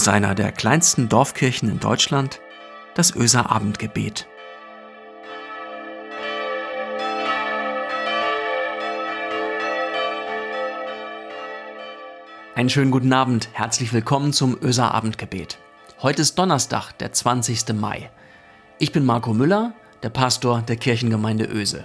aus einer der kleinsten Dorfkirchen in Deutschland, das Öser Abendgebet. Einen schönen guten Abend, herzlich willkommen zum Öser Abendgebet. Heute ist Donnerstag, der 20. Mai. Ich bin Marco Müller, der Pastor der Kirchengemeinde Öse.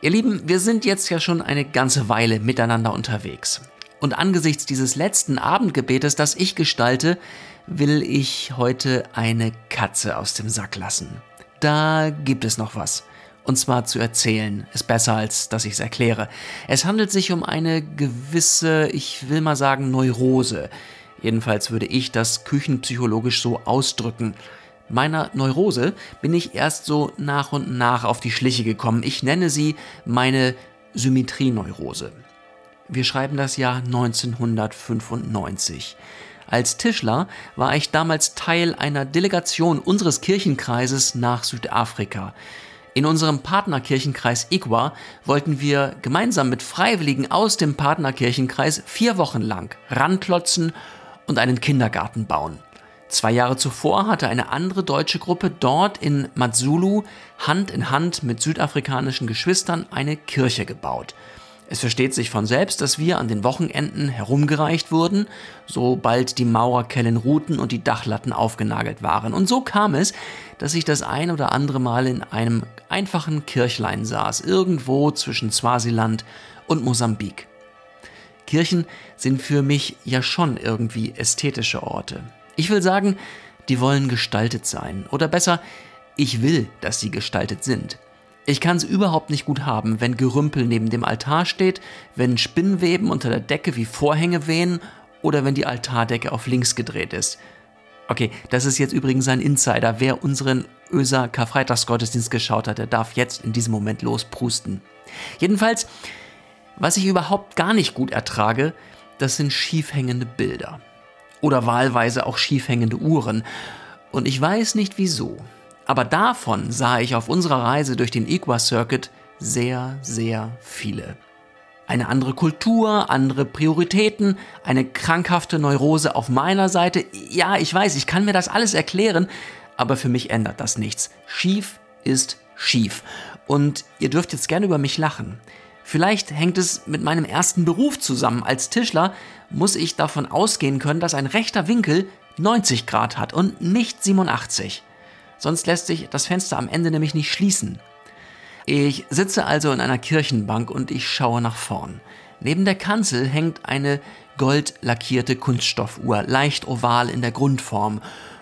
Ihr Lieben, wir sind jetzt ja schon eine ganze Weile miteinander unterwegs. Und angesichts dieses letzten Abendgebetes, das ich gestalte, will ich heute eine Katze aus dem Sack lassen. Da gibt es noch was. Und zwar zu erzählen ist besser, als dass ich es erkläre. Es handelt sich um eine gewisse, ich will mal sagen, Neurose. Jedenfalls würde ich das küchenpsychologisch so ausdrücken. Meiner Neurose bin ich erst so nach und nach auf die Schliche gekommen. Ich nenne sie meine Symmetrieneurose. Wir schreiben das Jahr 1995. Als Tischler war ich damals Teil einer Delegation unseres Kirchenkreises nach Südafrika. In unserem Partnerkirchenkreis Igwa wollten wir gemeinsam mit Freiwilligen aus dem Partnerkirchenkreis vier Wochen lang ranklotzen und einen Kindergarten bauen. Zwei Jahre zuvor hatte eine andere deutsche Gruppe dort in Matsulu Hand in Hand mit südafrikanischen Geschwistern eine Kirche gebaut. Es versteht sich von selbst, dass wir an den Wochenenden herumgereicht wurden, sobald die Maurerkellen ruhten und die Dachlatten aufgenagelt waren. Und so kam es, dass ich das ein oder andere Mal in einem einfachen Kirchlein saß, irgendwo zwischen Swasiland und Mosambik. Kirchen sind für mich ja schon irgendwie ästhetische Orte. Ich will sagen, die wollen gestaltet sein. Oder besser, ich will, dass sie gestaltet sind. Ich kann es überhaupt nicht gut haben, wenn Gerümpel neben dem Altar steht, wenn Spinnweben unter der Decke wie Vorhänge wehen oder wenn die Altardecke auf links gedreht ist. Okay, das ist jetzt übrigens ein Insider. Wer unseren Öser Karfreitagsgottesdienst geschaut hat, der darf jetzt in diesem Moment losprusten. Jedenfalls, was ich überhaupt gar nicht gut ertrage, das sind schiefhängende Bilder. Oder wahlweise auch schiefhängende Uhren. Und ich weiß nicht wieso. Aber davon sah ich auf unserer Reise durch den Equa Circuit sehr, sehr viele. Eine andere Kultur, andere Prioritäten, eine krankhafte Neurose auf meiner Seite. Ja, ich weiß, ich kann mir das alles erklären, aber für mich ändert das nichts. Schief ist schief. Und ihr dürft jetzt gerne über mich lachen. Vielleicht hängt es mit meinem ersten Beruf zusammen. Als Tischler muss ich davon ausgehen können, dass ein rechter Winkel 90 Grad hat und nicht 87 sonst lässt sich das Fenster am Ende nämlich nicht schließen. Ich sitze also in einer Kirchenbank und ich schaue nach vorn. Neben der Kanzel hängt eine gold lackierte Kunststoffuhr, leicht oval in der Grundform.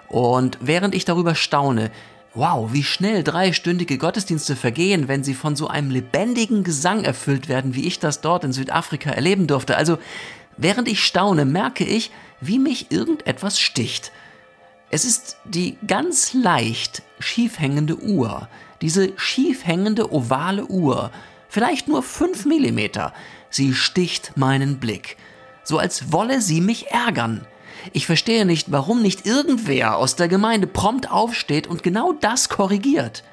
Und während ich darüber staune, wow, wie schnell dreistündige Gottesdienste vergehen, wenn sie von so einem lebendigen Gesang erfüllt werden, wie ich das dort in Südafrika erleben durfte. Also, während ich staune, merke ich, wie mich irgendetwas sticht. Es ist die ganz leicht schief hängende Uhr, diese schief hängende ovale Uhr, vielleicht nur 5 mm. Sie sticht meinen Blick, so als wolle sie mich ärgern. Ich verstehe nicht, warum nicht irgendwer aus der Gemeinde prompt aufsteht und genau das korrigiert.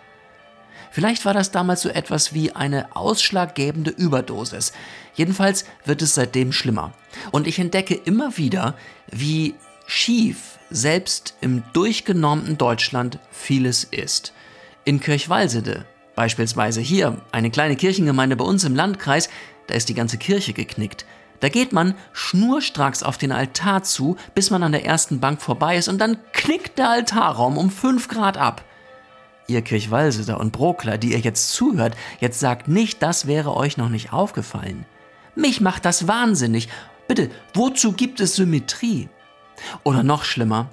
Vielleicht war das damals so etwas wie eine ausschlaggebende Überdosis. Jedenfalls wird es seitdem schlimmer. Und ich entdecke immer wieder, wie schief selbst im durchgenormten Deutschland vieles ist. In Kirchwalsede, beispielsweise hier, eine kleine Kirchengemeinde bei uns im Landkreis, da ist die ganze Kirche geknickt. Da geht man schnurstracks auf den Altar zu, bis man an der ersten Bank vorbei ist und dann knickt der Altarraum um 5 Grad ab. Ihr Kirchwalseder und Brokler, die ihr jetzt zuhört, jetzt sagt nicht, das wäre euch noch nicht aufgefallen. Mich macht das wahnsinnig. Bitte, wozu gibt es Symmetrie? Oder noch schlimmer,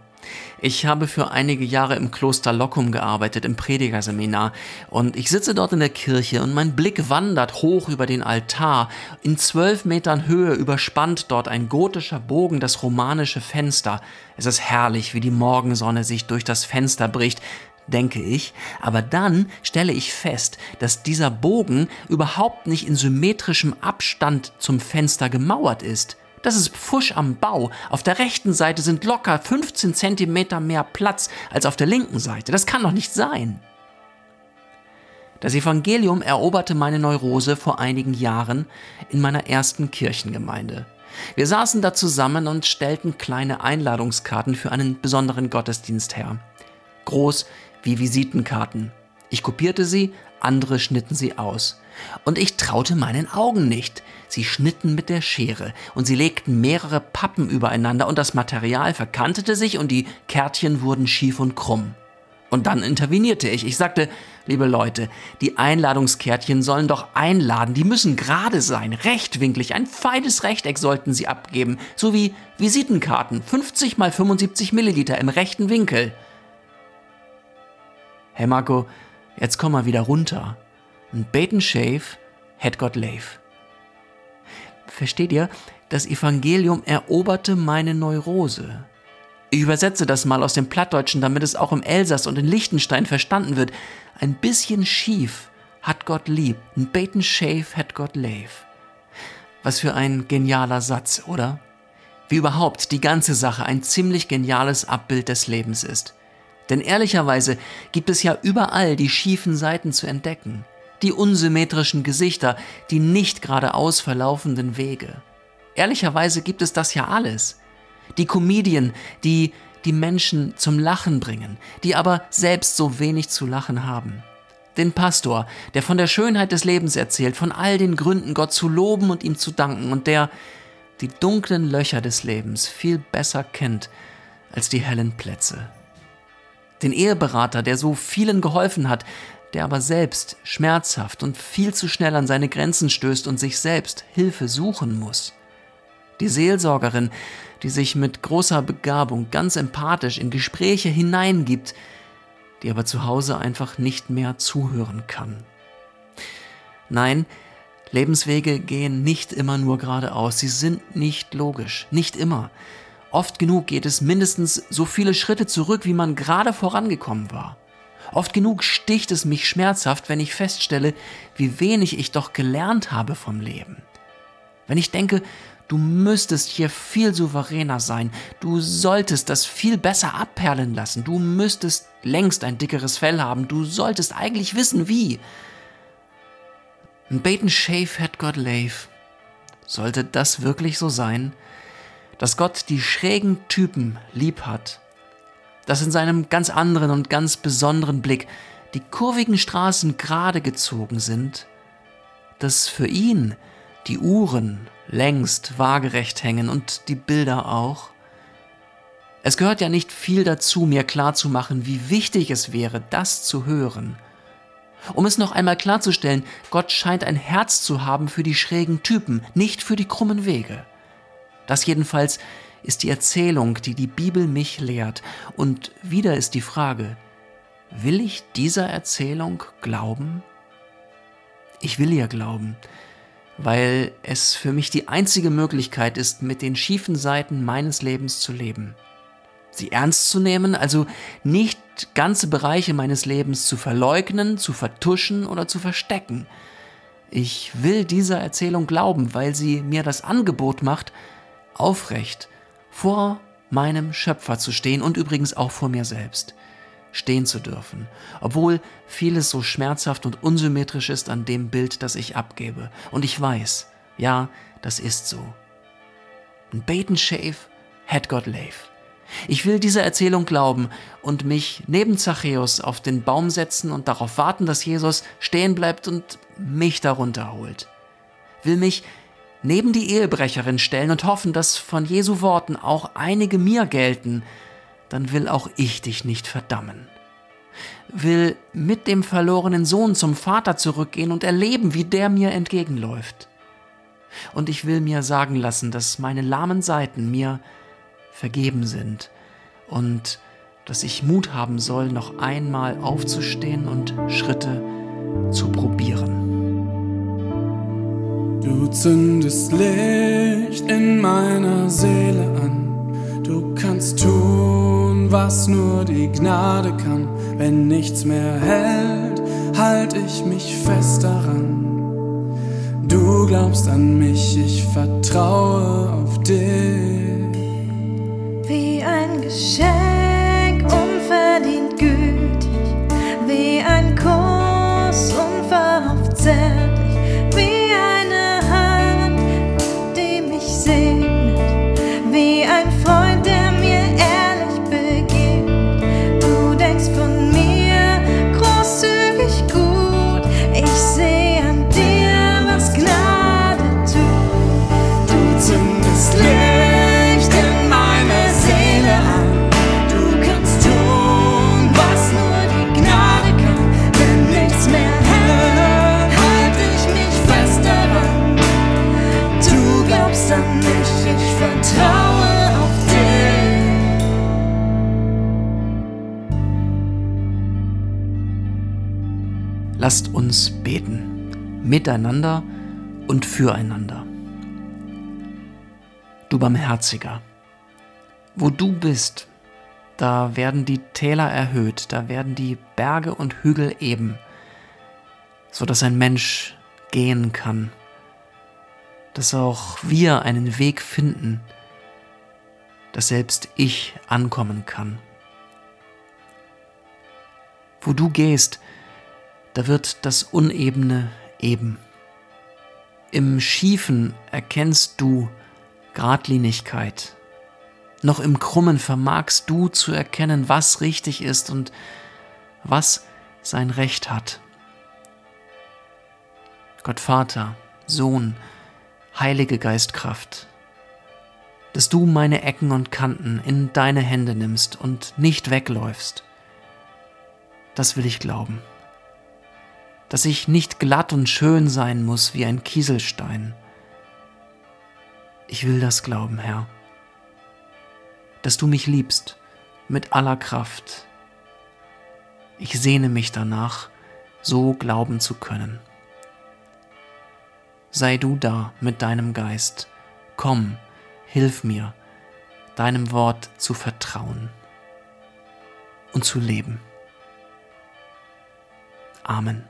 ich habe für einige Jahre im Kloster Lockum gearbeitet, im Predigerseminar. Und ich sitze dort in der Kirche und mein Blick wandert hoch über den Altar. In zwölf Metern Höhe überspannt dort ein gotischer Bogen das romanische Fenster. Es ist herrlich, wie die Morgensonne sich durch das Fenster bricht denke ich, aber dann stelle ich fest, dass dieser Bogen überhaupt nicht in symmetrischem Abstand zum Fenster gemauert ist. Das ist Pfusch am Bau. Auf der rechten Seite sind locker 15 Zentimeter mehr Platz als auf der linken Seite. Das kann doch nicht sein. Das Evangelium eroberte meine Neurose vor einigen Jahren in meiner ersten Kirchengemeinde. Wir saßen da zusammen und stellten kleine Einladungskarten für einen besonderen Gottesdienst her. Groß wie Visitenkarten. Ich kopierte sie, andere schnitten sie aus. Und ich traute meinen Augen nicht. Sie schnitten mit der Schere und sie legten mehrere Pappen übereinander und das Material verkantete sich und die Kärtchen wurden schief und krumm. Und dann intervenierte ich. Ich sagte, liebe Leute, die Einladungskärtchen sollen doch einladen, die müssen gerade sein, rechtwinklig, ein feines Rechteck sollten sie abgeben, so wie Visitenkarten, 50 mal 75 Milliliter im rechten Winkel. Hey Marco, jetzt komm mal wieder runter. Ein Bait Shave hätt Gott leif. Versteht ihr? Das Evangelium eroberte meine Neurose. Ich übersetze das mal aus dem Plattdeutschen, damit es auch im Elsass und in Liechtenstein verstanden wird. Ein bisschen schief hat Gott lieb, ein Beten Shave hat Gott leif. Was für ein genialer Satz, oder? Wie überhaupt die ganze Sache ein ziemlich geniales Abbild des Lebens ist. Denn ehrlicherweise gibt es ja überall die schiefen Seiten zu entdecken, die unsymmetrischen Gesichter, die nicht geradeaus verlaufenden Wege. Ehrlicherweise gibt es das ja alles die Comedien, die die Menschen zum Lachen bringen, die aber selbst so wenig zu lachen haben. Den Pastor, der von der Schönheit des Lebens erzählt, von all den Gründen, Gott zu loben und ihm zu danken und der die dunklen Löcher des Lebens viel besser kennt als die hellen Plätze. Den Eheberater, der so vielen geholfen hat, der aber selbst schmerzhaft und viel zu schnell an seine Grenzen stößt und sich selbst Hilfe suchen muss. Die Seelsorgerin, die sich mit großer Begabung ganz empathisch in Gespräche hineingibt, die aber zu Hause einfach nicht mehr zuhören kann. Nein, Lebenswege gehen nicht immer nur geradeaus, sie sind nicht logisch, nicht immer. Oft genug geht es mindestens so viele Schritte zurück, wie man gerade vorangekommen war. Oft genug sticht es mich schmerzhaft, wenn ich feststelle, wie wenig ich doch gelernt habe vom Leben. Wenn ich denke, Du müsstest hier viel souveräner sein. Du solltest das viel besser abperlen lassen. Du müsstest längst ein dickeres Fell haben. Du solltest eigentlich wissen, wie. Ein Bait Shave hat Gott Lave. Sollte das wirklich so sein? Dass Gott die schrägen Typen lieb hat? Dass in seinem ganz anderen und ganz besonderen Blick die kurvigen Straßen gerade gezogen sind? Dass für ihn die Uhren längst waagerecht hängen und die Bilder auch. Es gehört ja nicht viel dazu, mir klarzumachen, wie wichtig es wäre, das zu hören. Um es noch einmal klarzustellen, Gott scheint ein Herz zu haben für die schrägen Typen, nicht für die krummen Wege. Das jedenfalls ist die Erzählung, die die Bibel mich lehrt. Und wieder ist die Frage, will ich dieser Erzählung glauben? Ich will ihr glauben, weil es für mich die einzige Möglichkeit ist, mit den schiefen Seiten meines Lebens zu leben. Sie ernst zu nehmen, also nicht ganze Bereiche meines Lebens zu verleugnen, zu vertuschen oder zu verstecken. Ich will dieser Erzählung glauben, weil sie mir das Angebot macht, aufrecht vor meinem Schöpfer zu stehen und übrigens auch vor mir selbst stehen zu dürfen, obwohl vieles so schmerzhaft und unsymmetrisch ist an dem Bild, das ich abgebe. Und ich weiß, ja, das ist so. Ein Bait Shave had God lave. Ich will dieser Erzählung glauben und mich neben Zachäus auf den Baum setzen und darauf warten, dass Jesus stehen bleibt und mich darunter holt. Will mich neben die Ehebrecherin stellen und hoffen, dass von Jesu Worten auch einige mir gelten, dann will auch ich dich nicht verdammen. Will mit dem verlorenen Sohn zum Vater zurückgehen und erleben, wie der mir entgegenläuft. Und ich will mir sagen lassen, dass meine lahmen Seiten mir vergeben sind und dass ich Mut haben soll, noch einmal aufzustehen und Schritte zu probieren. Du zündest Licht in meiner Seele an, du kannst tun was nur die Gnade kann. Wenn nichts mehr hält, halt ich mich fest daran. Du glaubst an mich, ich vertraue auf dich. Wie ein Geschenk, unverdient gütig, beten, miteinander und füreinander. Du Barmherziger, wo du bist, da werden die Täler erhöht, da werden die Berge und Hügel eben, so dass ein Mensch gehen kann, dass auch wir einen Weg finden, dass selbst ich ankommen kann. Wo du gehst, da wird das Unebene eben. Im Schiefen erkennst du Gradlinigkeit. Noch im Krummen vermagst du zu erkennen, was richtig ist und was sein Recht hat. Gott Vater, Sohn, Heilige Geistkraft, dass du meine Ecken und Kanten in deine Hände nimmst und nicht wegläufst. Das will ich glauben. Dass ich nicht glatt und schön sein muss wie ein Kieselstein. Ich will das glauben, Herr. Dass du mich liebst mit aller Kraft. Ich sehne mich danach, so glauben zu können. Sei du da mit deinem Geist. Komm, hilf mir, deinem Wort zu vertrauen und zu leben. Amen.